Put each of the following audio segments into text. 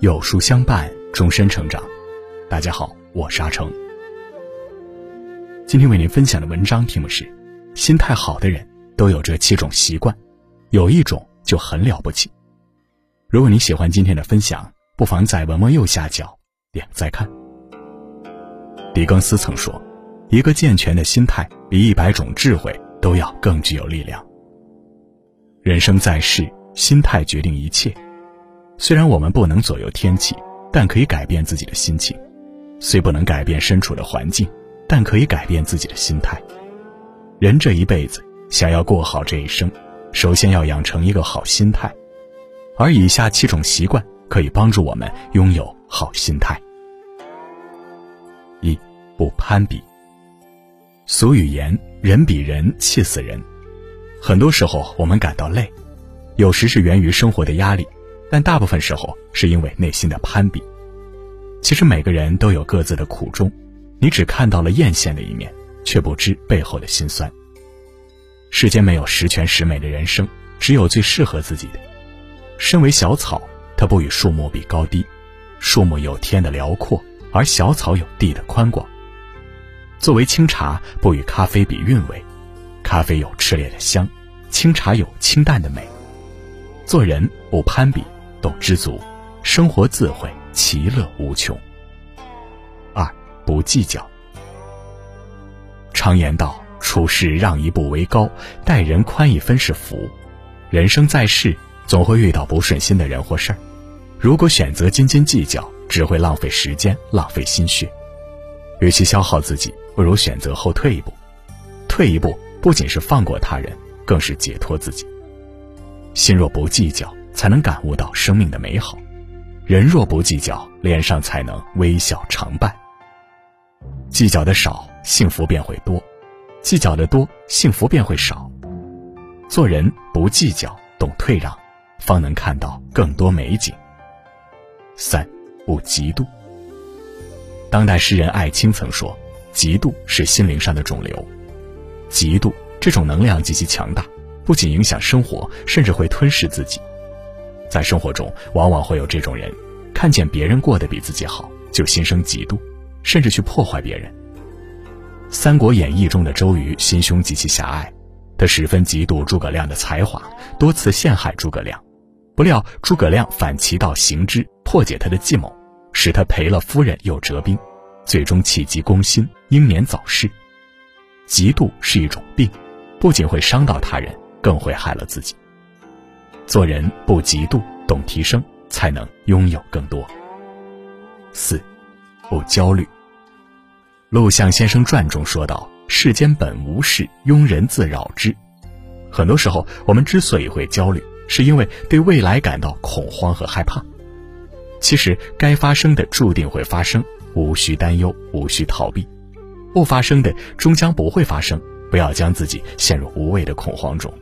有书相伴，终身成长。大家好，我是阿成。今天为您分享的文章题目是：心态好的人都有这七种习惯，有一种就很了不起。如果你喜欢今天的分享，不妨在文末右下角点再看。狄更斯曾说：“一个健全的心态比一百种智慧都要更具有力量。”人生在世，心态决定一切。虽然我们不能左右天气，但可以改变自己的心情；虽不能改变身处的环境，但可以改变自己的心态。人这一辈子想要过好这一生，首先要养成一个好心态，而以下七种习惯可以帮助我们拥有好心态。一不攀比。俗语言：“人比人气死人。”很多时候我们感到累，有时是源于生活的压力，但大部分时候是因为内心的攀比。其实每个人都有各自的苦衷，你只看到了艳羡的一面，却不知背后的辛酸。世间没有十全十美的人生，只有最适合自己的。身为小草，它不与树木比高低，树木有天的辽阔。而小草有地的宽广。作为清茶，不与咖啡比韵味，咖啡有炽烈的香，清茶有清淡的美。做人不攀比，懂知足，生活自会其乐无穷。二不计较。常言道：“处事让一步为高，待人宽一分是福。”人生在世，总会遇到不顺心的人或事儿。如果选择斤斤计较，只会浪费时间，浪费心血。与其消耗自己，不如选择后退一步。退一步，不仅是放过他人，更是解脱自己。心若不计较，才能感悟到生命的美好；人若不计较，脸上才能微笑常伴。计较的少，幸福便会多；计较的多，幸福便会少。做人不计较，懂退让，方能看到更多美景。三。不嫉妒。当代诗人艾青曾说：“嫉妒是心灵上的肿瘤。”嫉妒这种能量极其强大，不仅影响生活，甚至会吞噬自己。在生活中，往往会有这种人，看见别人过得比自己好，就心生嫉妒，甚至去破坏别人。《三国演义》中的周瑜心胸极其狭隘，他十分嫉妒诸葛亮的才华，多次陷害诸葛亮。不料诸葛亮反其道行之，破解他的计谋。使他赔了夫人又折兵，最终气急攻心，英年早逝。嫉妒是一种病，不仅会伤到他人，更会害了自己。做人不嫉妒，懂提升，才能拥有更多。四，不焦虑。《陆象先生传》中说道：“世间本无事，庸人自扰之。”很多时候，我们之所以会焦虑，是因为对未来感到恐慌和害怕。其实该发生的注定会发生，无需担忧，无需逃避；不发生的终将不会发生，不要将自己陷入无谓的恐慌中。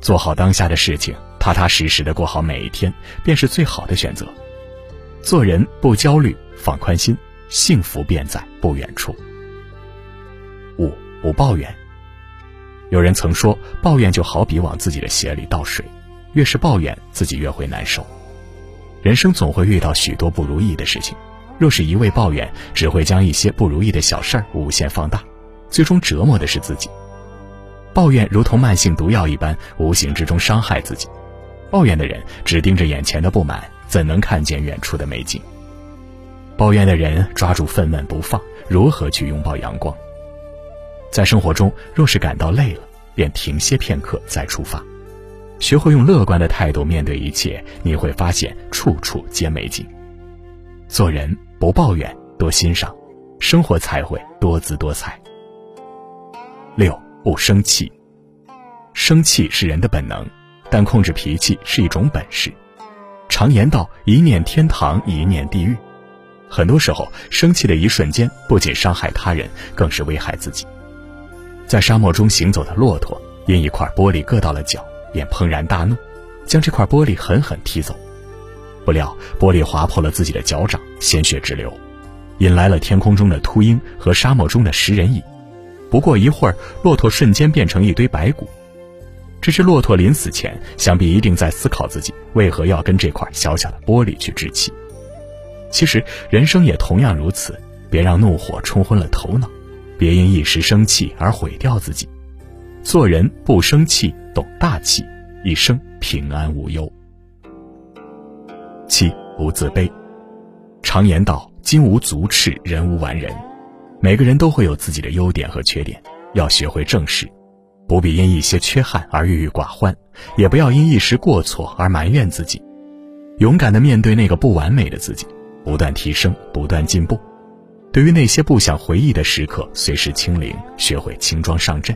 做好当下的事情，踏踏实实的过好每一天，便是最好的选择。做人不焦虑，放宽心，幸福便在不远处。五不抱怨。有人曾说，抱怨就好比往自己的鞋里倒水，越是抱怨，自己越会难受。人生总会遇到许多不如意的事情，若是一味抱怨，只会将一些不如意的小事儿无限放大，最终折磨的是自己。抱怨如同慢性毒药一般，无形之中伤害自己。抱怨的人只盯着眼前的不满，怎能看见远处的美景？抱怨的人抓住愤懑不放，如何去拥抱阳光？在生活中，若是感到累了，便停歇片刻再出发。学会用乐观的态度面对一切，你会发现处处皆美景。做人不抱怨，多欣赏，生活才会多姿多彩。六不生气。生气是人的本能，但控制脾气是一种本事。常言道：“一念天堂，一念地狱。”很多时候，生气的一瞬间，不仅伤害他人，更是危害自己。在沙漠中行走的骆驼，因一块玻璃硌到了脚。便怦然大怒，将这块玻璃狠狠踢走。不料玻璃划破了自己的脚掌，鲜血直流，引来了天空中的秃鹰和沙漠中的食人蚁。不过一会儿，骆驼瞬间变成一堆白骨。这只骆驼临死前，想必一定在思考自己为何要跟这块小小的玻璃去置气。其实人生也同样如此，别让怒火冲昏了头脑，别因一时生气而毁掉自己。做人不生气，懂大气，一生平安无忧。七不自卑。常言道：“金无足赤，人无完人。”每个人都会有自己的优点和缺点，要学会正视，不必因一些缺憾而郁郁寡欢，也不要因一时过错而埋怨自己。勇敢的面对那个不完美的自己，不断提升，不断进步。对于那些不想回忆的时刻，随时清零，学会轻装上阵。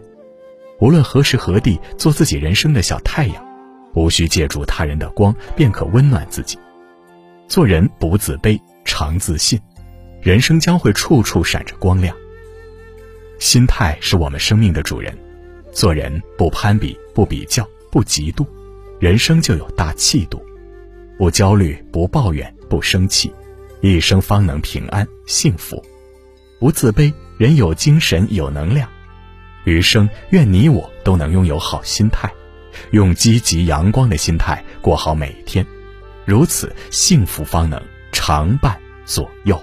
无论何时何地，做自己人生的小太阳，无需借助他人的光便可温暖自己。做人不自卑，常自信，人生将会处处闪着光亮。心态是我们生命的主人，做人不攀比，不比较，不嫉妒，人生就有大气度。不焦虑，不抱怨，不生气，一生方能平安幸福。不自卑，人有精神，有能量。余生，愿你我都能拥有好心态，用积极阳光的心态过好每一天，如此幸福方能常伴左右。